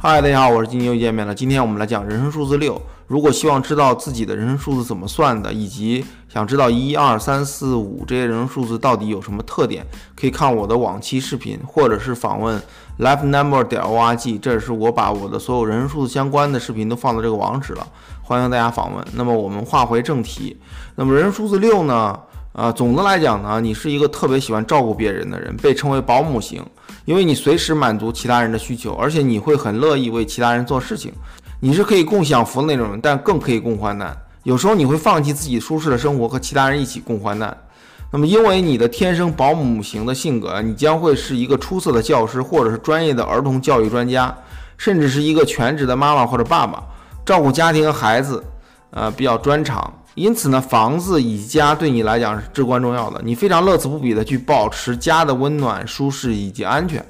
嗨，大家好，我是金又见面了。今天我们来讲人生数字六。如果希望知道自己的人生数字怎么算的，以及想知道一二三四五这些人生数字到底有什么特点，可以看我的往期视频，或者是访问 life number 点 org，这是我把我的所有人生数字相关的视频都放到这个网址了，欢迎大家访问。那么我们话回正题，那么人生数字六呢？啊，总的来讲呢，你是一个特别喜欢照顾别人的人，被称为保姆型。因为你随时满足其他人的需求，而且你会很乐意为其他人做事情，你是可以共享福的那种人，但更可以共患难。有时候你会放弃自己舒适的生活，和其他人一起共患难。那么，因为你的天生保姆型的性格，你将会是一个出色的教师，或者是专业的儿童教育专家，甚至是一个全职的妈妈或者爸爸，照顾家庭和孩子，呃，比较专长。因此呢，房子以及家对你来讲是至关重要的。你非常乐此不疲的去保持家的温暖、舒适以及安全。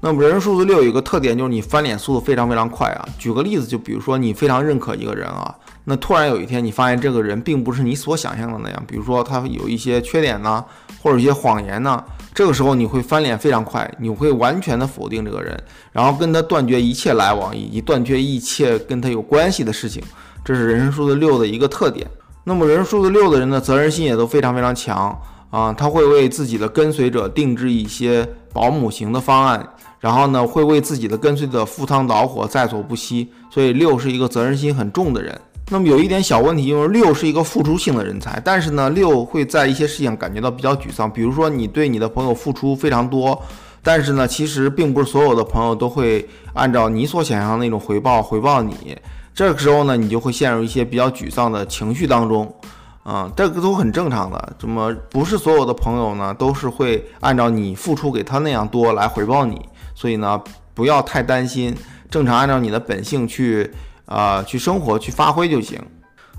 那么，人数字六有一个特点，就是你翻脸速度非常非常快啊。举个例子，就比如说你非常认可一个人啊，那突然有一天你发现这个人并不是你所想象的那样，比如说他有一些缺点呢，或者一些谎言呢，这个时候你会翻脸非常快，你会完全的否定这个人，然后跟他断绝一切来往，以及断绝一切跟他有关系的事情。这是人生数字六的一个特点。那么人数字六的人呢责任心也都非常非常强啊，他会为自己的跟随者定制一些保姆型的方案，然后呢会为自己的跟随者赴汤蹈火，在所不惜。所以六是一个责任心很重的人。那么有一点小问题，就是六是一个付出性的人才，但是呢六会在一些事情感觉到比较沮丧，比如说你对你的朋友付出非常多，但是呢其实并不是所有的朋友都会按照你所想象的那种回报回报你。这个时候呢，你就会陷入一些比较沮丧的情绪当中，啊，这个都很正常的。怎么不是所有的朋友呢，都是会按照你付出给他那样多来回报你？所以呢，不要太担心，正常按照你的本性去，啊，去生活去发挥就行。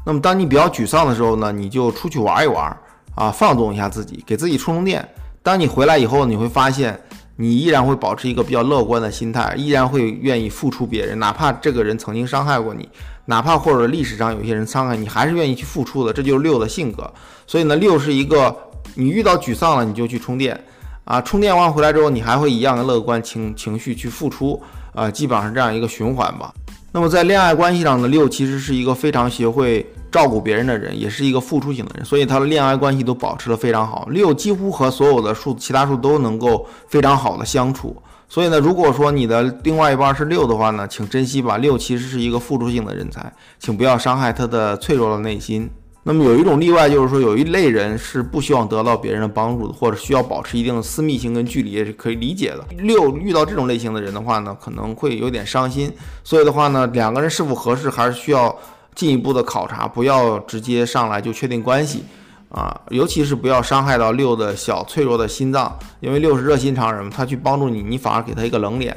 那么当你比较沮丧的时候呢，你就出去玩一玩，啊，放纵一下自己，给自己充充电。当你回来以后，你会发现。你依然会保持一个比较乐观的心态，依然会愿意付出别人，哪怕这个人曾经伤害过你，哪怕或者历史上有些人伤害你，还是愿意去付出的。这就是六的性格。所以呢，六是一个你遇到沮丧了你就去充电啊，充电完回来之后你还会一样的乐观情情绪去付出啊，基本上是这样一个循环吧。那么在恋爱关系上呢，六其实是一个非常学会。照顾别人的人也是一个付出型的人，所以他的恋爱关系都保持的非常好。六几乎和所有的数其他数都能够非常好的相处。所以呢，如果说你的另外一半是六的话呢，请珍惜吧。六其实是一个付出型的人才，请不要伤害他的脆弱的内心。那么有一种例外，就是说有一类人是不希望得到别人的帮助的，或者需要保持一定的私密性跟距离，也是可以理解的。六遇到这种类型的人的话呢，可能会有点伤心。所以的话呢，两个人是否合适，还是需要。进一步的考察，不要直接上来就确定关系啊，尤其是不要伤害到六的小脆弱的心脏，因为六是热心肠人，他去帮助你，你反而给他一个冷脸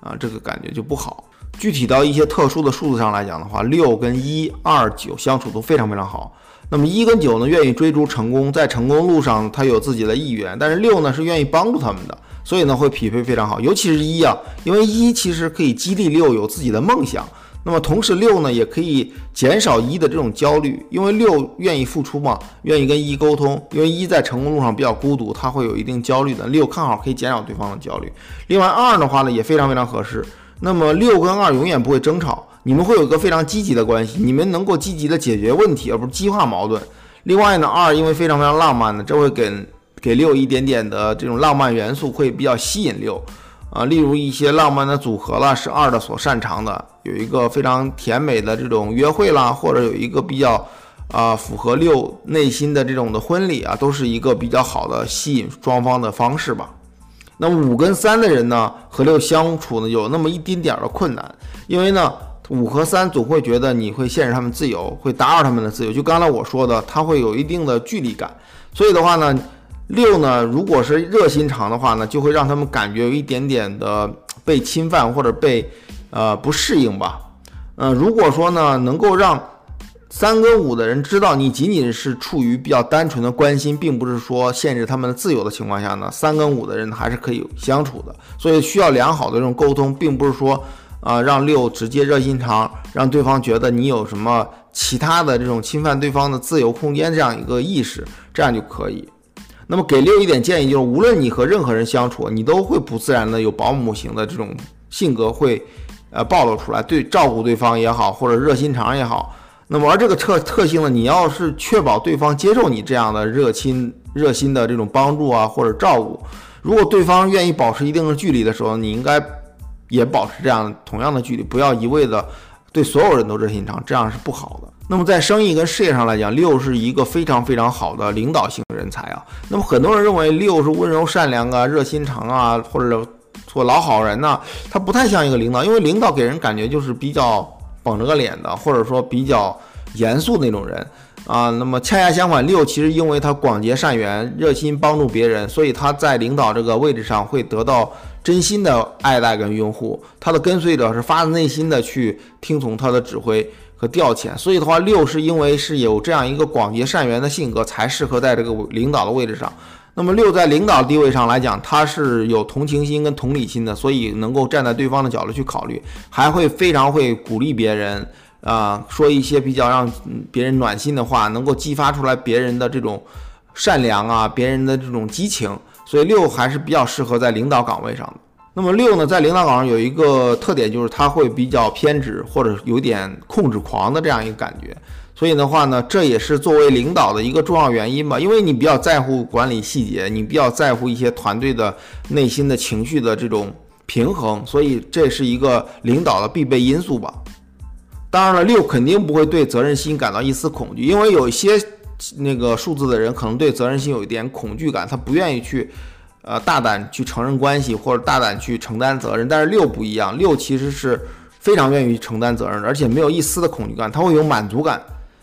啊，这个感觉就不好。具体到一些特殊的数字上来讲的话，六跟一、二、九相处都非常非常好。那么一跟九呢，愿意追逐成功，在成功路上他有自己的意愿，但是六呢是愿意帮助他们的，所以呢会匹配非常好。尤其是一啊，因为一其实可以激励六有自己的梦想。那么同时六呢，也可以减少一的这种焦虑，因为六愿意付出嘛，愿意跟一沟通，因为一在成功路上比较孤独，他会有一定焦虑的。六看好可以减少对方的焦虑。另外二的话呢，也非常非常合适。那么六跟二永远不会争吵，你们会有一个非常积极的关系，你们能够积极的解决问题，而不是激化矛盾。另外呢，二因为非常非常浪漫的，这会给给六一点点的这种浪漫元素，会比较吸引六。啊，例如一些浪漫的组合啦，是二的所擅长的，有一个非常甜美的这种约会啦，或者有一个比较啊符合六内心的这种的婚礼啊，都是一个比较好的吸引双方的方式吧。那五跟三的人呢，和六相处呢，有那么一丁点儿的困难，因为呢，五和三总会觉得你会限制他们自由，会打扰他们的自由。就刚才我说的，他会有一定的距离感，所以的话呢。六呢，如果是热心肠的话呢，就会让他们感觉有一点点的被侵犯或者被呃不适应吧。嗯，如果说呢，能够让三跟五的人知道你仅仅是处于比较单纯的关心，并不是说限制他们的自由的情况下呢，三跟五的人还是可以相处的。所以需要良好的这种沟通，并不是说啊让六直接热心肠，让对方觉得你有什么其他的这种侵犯对方的自由空间这样一个意识，这样就可以。那么给六一点建议，就是无论你和任何人相处，你都会不自然的有保姆型的这种性格，会呃暴露出来，对照顾对方也好，或者热心肠也好。那么而这个特特性呢，你要是确保对方接受你这样的热心热心的这种帮助啊或者照顾，如果对方愿意保持一定的距离的时候，你应该也保持这样同样的距离，不要一味的对所有人都热心肠，这样是不好的。那么在生意跟事业上来讲，六是一个非常非常好的领导性人才啊。那么很多人认为六是温柔善良啊、热心肠啊，或者做老好人呢，他不太像一个领导，因为领导给人感觉就是比较绷着个脸的，或者说比较严肃那种人啊。那么恰恰相反，六其实因为他广结善缘、热心帮助别人，所以他在领导这个位置上会得到真心的爱戴跟拥护，他的跟随者是发自内心的去听从他的指挥。和调遣，所以的话，六是因为是有这样一个广结善缘的性格，才适合在这个领导的位置上。那么六在领导地位上来讲，他是有同情心跟同理心的，所以能够站在对方的角度去考虑，还会非常会鼓励别人，啊，说一些比较让别人暖心的话，能够激发出来别人的这种善良啊，别人的这种激情。所以六还是比较适合在领导岗位上的。那么六呢，在领导岗上有一个特点，就是他会比较偏执或者有点控制狂的这样一个感觉。所以的话呢，这也是作为领导的一个重要原因吧，因为你比较在乎管理细节，你比较在乎一些团队的内心的情绪的这种平衡，所以这是一个领导的必备因素吧。当然了，六肯定不会对责任心感到一丝恐惧，因为有一些那个数字的人可能对责任心有一点恐惧感，他不愿意去。呃，大胆去承认关系或者大胆去承担责任，但是六不一样，六其实是非常愿意承担责任的，而且没有一丝的恐惧感，他会有满足感。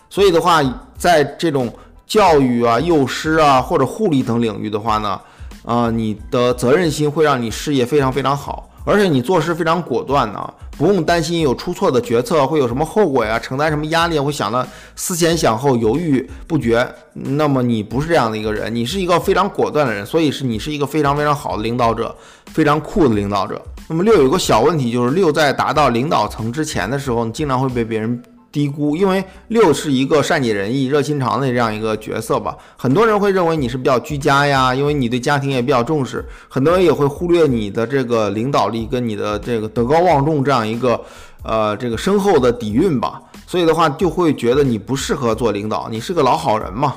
所以的话，在这种教育啊、幼师啊或者护理等领域的话呢，啊，你的责任心会让你事业非常非常好。而且你做事非常果断呢，不用担心有出错的决策会有什么后果呀，承担什么压力会想到思前想后，犹豫不决。那么你不是这样的一个人，你是一个非常果断的人，所以是你是一个非常非常好的领导者，非常酷的领导者。那么六有个小问题，就是六在达到领导层之前的时候，你经常会被别人。低估，因为六是一个善解人意、热心肠的这样一个角色吧。很多人会认为你是比较居家呀，因为你对家庭也比较重视。很多人也会忽略你的这个领导力跟你的这个德高望重这样一个呃这个深厚的底蕴吧。所以的话，就会觉得你不适合做领导，你是个老好人嘛。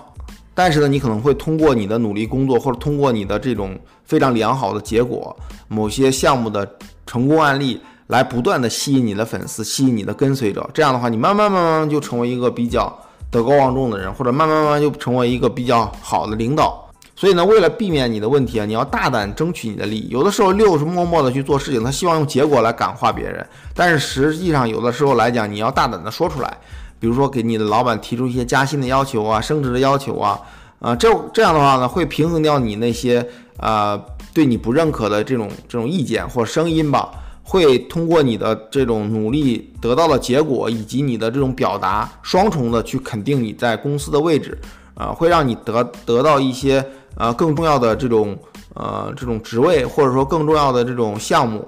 但是呢，你可能会通过你的努力工作，或者通过你的这种非常良好的结果，某些项目的成功案例。来不断的吸引你的粉丝，吸引你的跟随者，这样的话，你慢慢慢慢就成为一个比较德高望重的人，或者慢慢慢慢就成为一个比较好的领导。所以呢，为了避免你的问题啊，你要大胆争取你的利益。有的时候六是默默的去做事情，他希望用结果来感化别人，但是实际上有的时候来讲，你要大胆的说出来，比如说给你的老板提出一些加薪的要求啊，升职的要求啊，啊，这这样的话呢，会平衡掉你那些啊对你不认可的这种这种意见或声音吧。会通过你的这种努力得到的结果，以及你的这种表达，双重的去肯定你在公司的位置，啊，会让你得得到一些呃更重要的这种呃这种职位，或者说更重要的这种项目。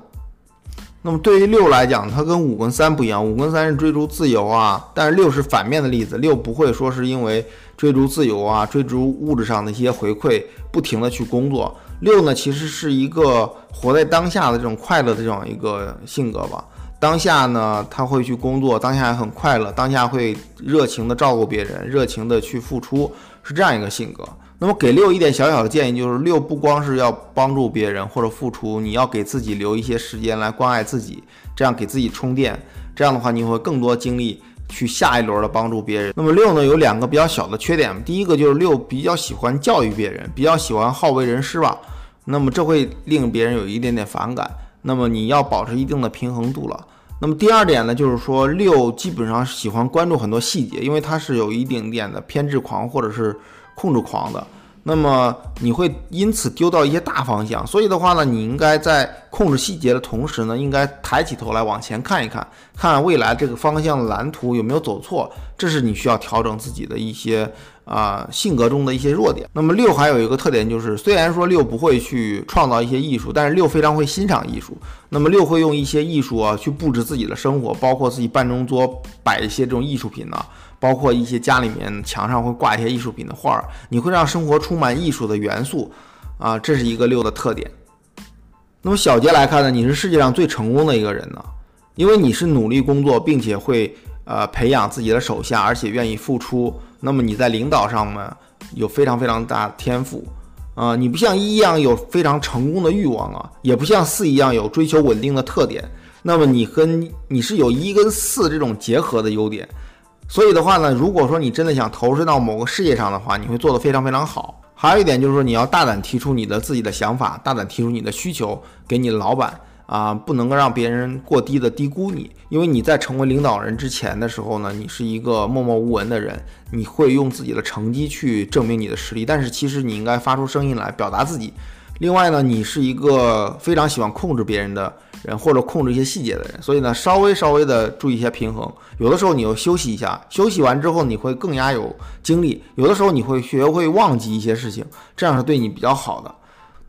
那么对于六来讲，它跟五跟三不一样，五跟三是追逐自由啊，但是六是反面的例子，六不会说是因为追逐自由啊，追逐物质上的一些回馈，不停的去工作。六呢，其实是一个活在当下的这种快乐的这样一个性格吧。当下呢，他会去工作，当下很快乐，当下会热情的照顾别人，热情的去付出，是这样一个性格。那么给六一点小小的建议，就是六不光是要帮助别人或者付出，你要给自己留一些时间来关爱自己，这样给自己充电。这样的话，你会更多精力。去下一轮的帮助别人。那么六呢，有两个比较小的缺点。第一个就是六比较喜欢教育别人，比较喜欢好为人师吧。那么这会令别人有一点点反感。那么你要保持一定的平衡度了。那么第二点呢，就是说六基本上喜欢关注很多细节，因为他是有一点点的偏执狂或者是控制狂的。那么你会因此丢到一些大方向，所以的话呢，你应该在控制细节的同时呢，应该抬起头来往前看一看，看未来这个方向的蓝图有没有走错，这是你需要调整自己的一些啊性格中的一些弱点。那么六还有一个特点就是，虽然说六不会去创造一些艺术，但是六非常会欣赏艺术。那么六会用一些艺术啊去布置自己的生活，包括自己办公桌摆一些这种艺术品呢。包括一些家里面墙上会挂一些艺术品的画儿，你会让生活充满艺术的元素，啊，这是一个六的特点。那么小节来看呢，你是世界上最成功的一个人呢，因为你是努力工作，并且会呃培养自己的手下，而且愿意付出，那么你在领导上呢有非常非常大的天赋。啊，你不像一一样有非常成功的欲望啊，也不像四一样有追求稳定的特点。那么你跟你是有一跟四这种结合的优点，所以的话呢，如果说你真的想投身到某个事业上的话，你会做得非常非常好。还有一点就是说，你要大胆提出你的自己的想法，大胆提出你的需求给你的老板。啊，不能够让别人过低的低估你，因为你在成为领导人之前的时候呢，你是一个默默无闻的人，你会用自己的成绩去证明你的实力，但是其实你应该发出声音来表达自己。另外呢，你是一个非常喜欢控制别人的人，或者控制一些细节的人，所以呢，稍微稍微的注意一下平衡。有的时候你要休息一下，休息完之后你会更加有精力；有的时候你会学会忘记一些事情，这样是对你比较好的。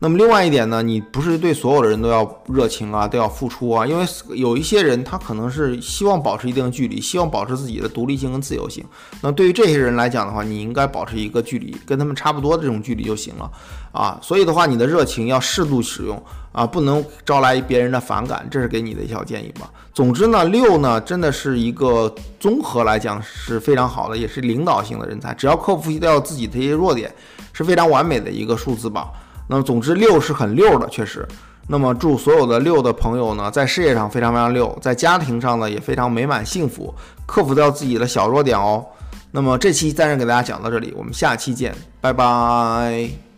那么另外一点呢，你不是对所有的人都要热情啊，都要付出啊，因为有一些人他可能是希望保持一定的距离，希望保持自己的独立性跟自由性。那对于这些人来讲的话，你应该保持一个距离，跟他们差不多的这种距离就行了啊。所以的话，你的热情要适度使用啊，不能招来别人的反感，这是给你的一条建议吧。总之呢，六呢真的是一个综合来讲是非常好的，也是领导性的人才，只要克服掉自己的一些弱点，是非常完美的一个数字吧。那么，总之六是很六的，确实。那么，祝所有的六的朋友呢，在事业上非常非常六，在家庭上呢也非常美满幸福，克服掉自己的小弱点哦。那么，这期暂时给大家讲到这里，我们下期见，拜拜。